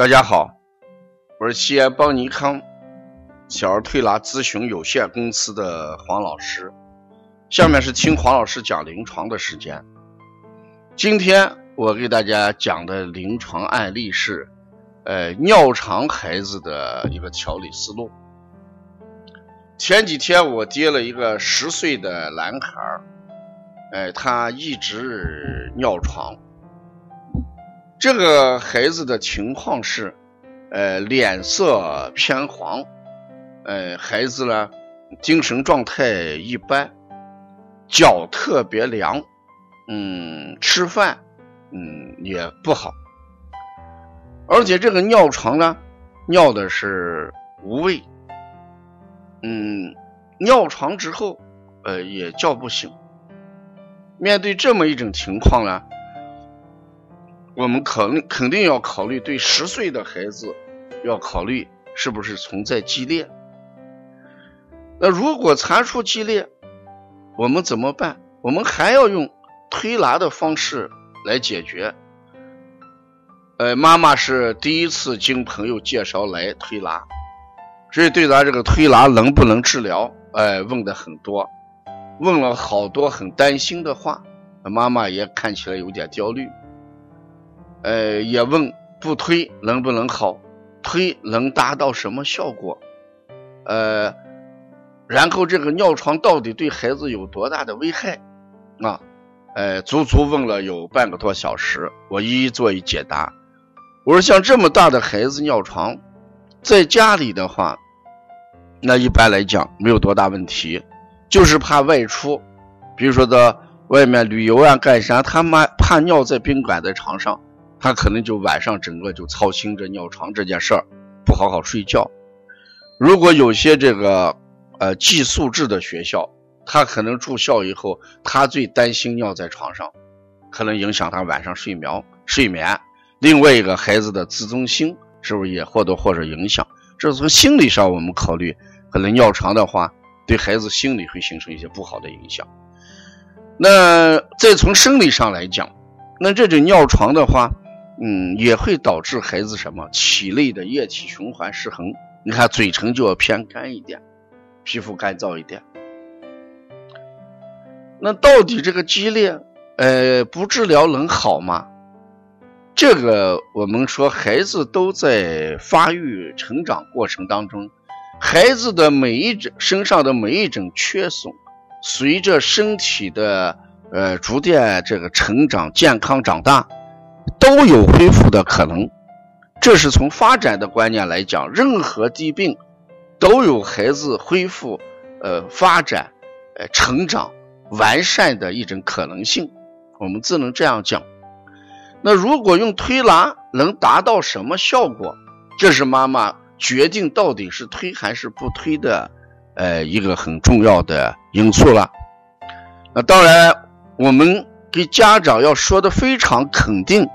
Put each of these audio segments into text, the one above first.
大家好，我是西安邦尼康小儿推拿咨询有限公司的黄老师。下面是听黄老师讲临床的时间。今天我给大家讲的临床案例是，呃，尿床孩子的一个调理思路。前几天我接了一个十岁的男孩儿，哎，他一直尿床。这个孩子的情况是，呃，脸色偏黄，呃，孩子呢，精神状态一般，脚特别凉，嗯，吃饭，嗯，也不好，而且这个尿床呢，尿的是无味，嗯，尿床之后，呃，也叫不醒。面对这么一种情况呢？我们考虑肯定要考虑对十岁的孩子，要考虑是不是存在激烈。那如果查出激烈，我们怎么办？我们还要用推拿的方式来解决。呃，妈妈是第一次经朋友介绍来推拿，所以对咱这个推拿能不能治疗，哎，问的很多，问了好多很担心的话，妈妈也看起来有点焦虑。呃，也问不推能不能好，推能达到什么效果？呃，然后这个尿床到底对孩子有多大的危害？啊，呃，足足问了有半个多小时，我一一做一解答。我说像这么大的孩子尿床，在家里的话，那一般来讲没有多大问题，就是怕外出，比如说到外面旅游啊干啥，他妈怕尿在宾馆的床上。他可能就晚上整个就操心着尿床这件事儿，不好好睡觉。如果有些这个呃寄宿制的学校，他可能住校以后，他最担心尿在床上，可能影响他晚上睡眠睡眠。另外一个孩子的自尊心是不是也或多或少影响？这是从心理上我们考虑，可能尿床的话，对孩子心理会形成一些不好的影响。那再从生理上来讲，那这种尿床的话，嗯，也会导致孩子什么体内的液体循环失衡。你看，嘴唇就要偏干一点，皮肤干燥一点。那到底这个激烈，呃，不治疗能好吗？这个我们说，孩子都在发育成长过程当中，孩子的每一种身上的每一种缺损，随着身体的呃逐渐这个成长、健康长大。都有恢复的可能，这是从发展的观念来讲，任何疾病都有孩子恢复、呃发展、呃成长、完善的一种可能性，我们只能这样讲。那如果用推拿能达到什么效果？这是妈妈决定到底是推还是不推的，呃一个很重要的因素了。那当然，我们给家长要说的非常肯定。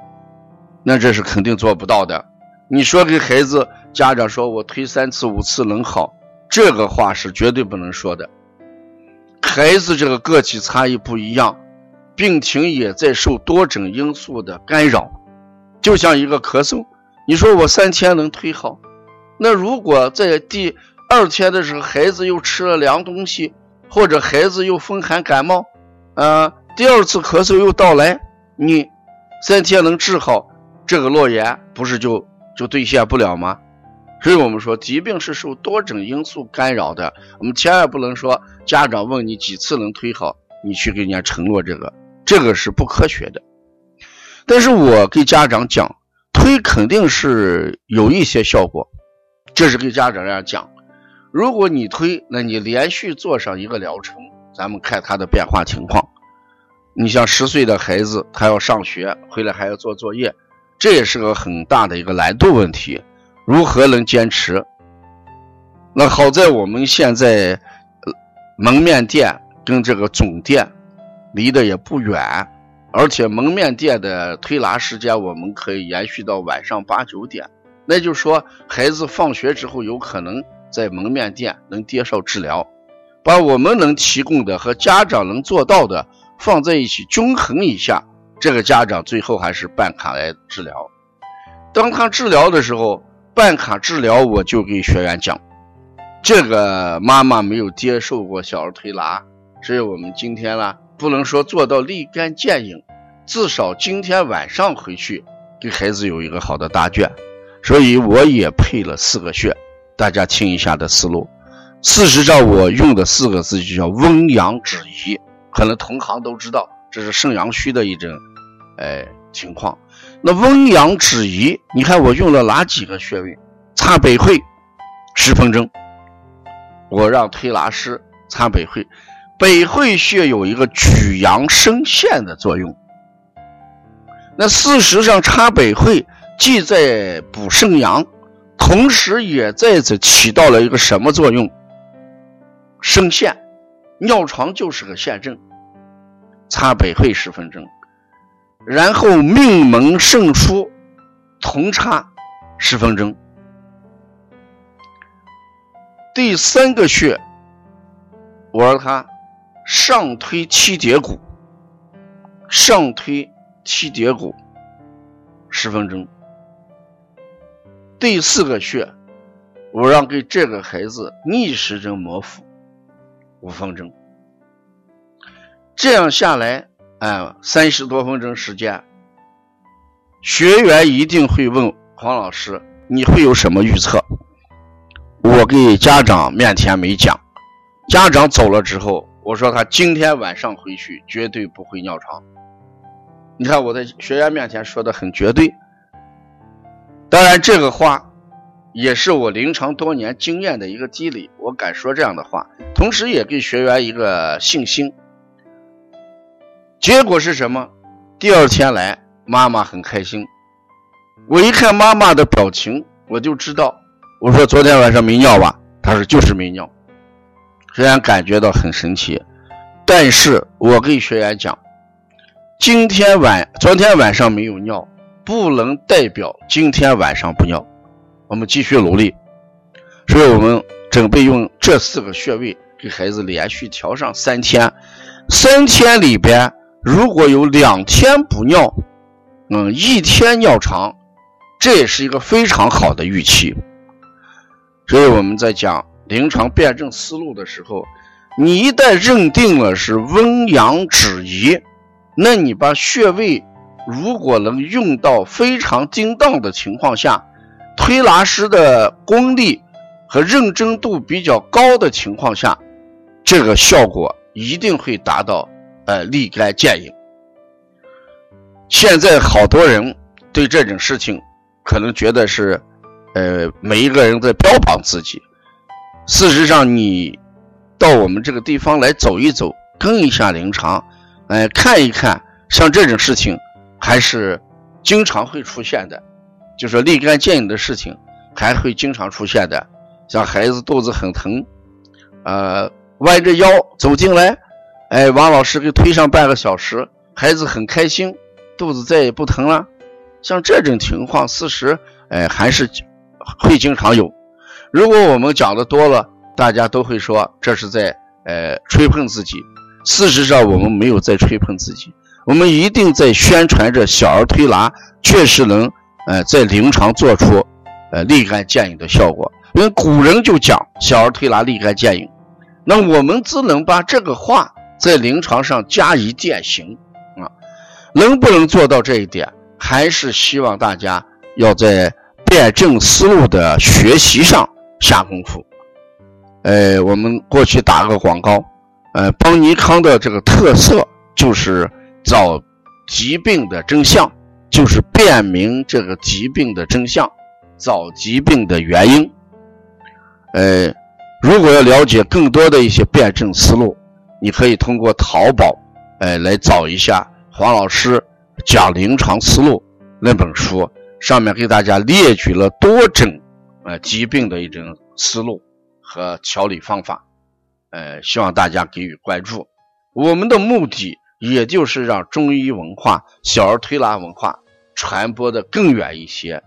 那这是肯定做不到的。你说给孩子家长说，我推三次五次能好，这个话是绝对不能说的。孩子这个个体差异不一样，病情也在受多种因素的干扰。就像一个咳嗽，你说我三天能推好，那如果在第二天的时候，孩子又吃了凉东西，或者孩子又风寒感冒，啊，第二次咳嗽又到来，你三天能治好？这个诺言不是就就兑现不了吗？所以我们说，疾病是受多种因素干扰的。我们千万不能说家长问你几次能推好，你去给人家承诺这个，这个是不科学的。但是我给家长讲，推肯定是有一些效果，这是给家长这样讲。如果你推，那你连续做上一个疗程，咱们看他的变化情况。你像十岁的孩子，他要上学，回来还要做作业。这也是个很大的一个难度问题，如何能坚持？那好在我们现在门面店跟这个总店离得也不远，而且门面店的推拿时间我们可以延续到晚上八九点。那就是说，孩子放学之后有可能在门面店能接受治疗，把我们能提供的和家长能做到的放在一起均衡一下。这个家长最后还是办卡来治疗，当他治疗的时候，办卡治疗我就给学员讲，这个妈妈没有接受过小儿推拿，所以我们今天呢，不能说做到立竿见影，至少今天晚上回去给孩子有一个好的答卷。所以我也配了四个穴，大家听一下的思路。事实上，我用的四个字就叫温阳止遗，可能同行都知道，这是肾阳虚的一种，哎情况。那温阳止遗，你看我用了哪几个穴位？擦百会十分钟，我让推拿师擦百会，百会穴有一个举阳生线的作用。那事实上，擦百会。既在补肾阳，同时也在这起到了一个什么作用？生线，尿床就是个线症，擦百会十分钟，然后命门胜出同差十分钟。第三个穴，我让他上推七节骨，上推七节骨十分钟。第四个穴，我让给这个孩子逆时针摩腹五分钟。这样下来，哎，三十多分钟时间，学员一定会问黄老师：“你会有什么预测？”我给家长面前没讲，家长走了之后，我说他今天晚上回去绝对不会尿床。你看我在学员面前说的很绝对。当然，这个话也是我临床多年经验的一个积累，我敢说这样的话，同时也给学员一个信心。结果是什么？第二天来，妈妈很开心。我一看妈妈的表情，我就知道。我说昨天晚上没尿吧？她说就是没尿。学员感觉到很神奇，但是我跟学员讲，今天晚昨天晚上没有尿。不能代表今天晚上不尿，我们继续努力。所以我们准备用这四个穴位给孩子连续调上三天，三天里边如果有两天不尿，嗯，一天尿长，这也是一个非常好的预期。所以我们在讲临床辩证思路的时候，你一旦认定了是温阳止遗，那你把穴位。如果能用到非常精当的情况下，推拿师的功力和认真度比较高的情况下，这个效果一定会达到呃立竿见影。现在好多人对这种事情可能觉得是呃每一个人在标榜自己，事实上你到我们这个地方来走一走，跟一下临床，哎看一看，像这种事情。还是经常会出现的，就说立竿见影的事情还会经常出现的。像孩子肚子很疼，呃，弯着腰走进来，哎，王老师给推上半个小时，孩子很开心，肚子再也不疼了。像这种情况，事实哎还是会经常有。如果我们讲的多了，大家都会说这是在呃吹捧自己。事实上，我们没有在吹捧自己。我们一定在宣传着小儿推拿确实能，呃，在临床做出，呃，立竿见影的效果。因为古人就讲小儿推拿立竿见影，那我们只能把这个话在临床上加以践行啊。能不能做到这一点，还是希望大家要在辩证思路的学习上下功夫。呃，我们过去打个广告，呃，邦尼康的这个特色就是。找疾病的真相，就是辨明这个疾病的真相，找疾病的原因。呃，如果要了解更多的一些辩证思路，你可以通过淘宝，呃，来找一下黄老师讲临床思路那本书，上面给大家列举了多种呃疾病的一种思路和调理方法。呃，希望大家给予关注。我们的目的。也就是让中医文化、小儿推拿文化传播的更远一些，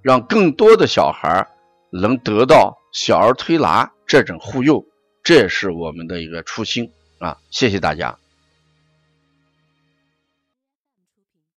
让更多的小孩能得到小儿推拿这种护佑，这也是我们的一个初心啊！谢谢大家。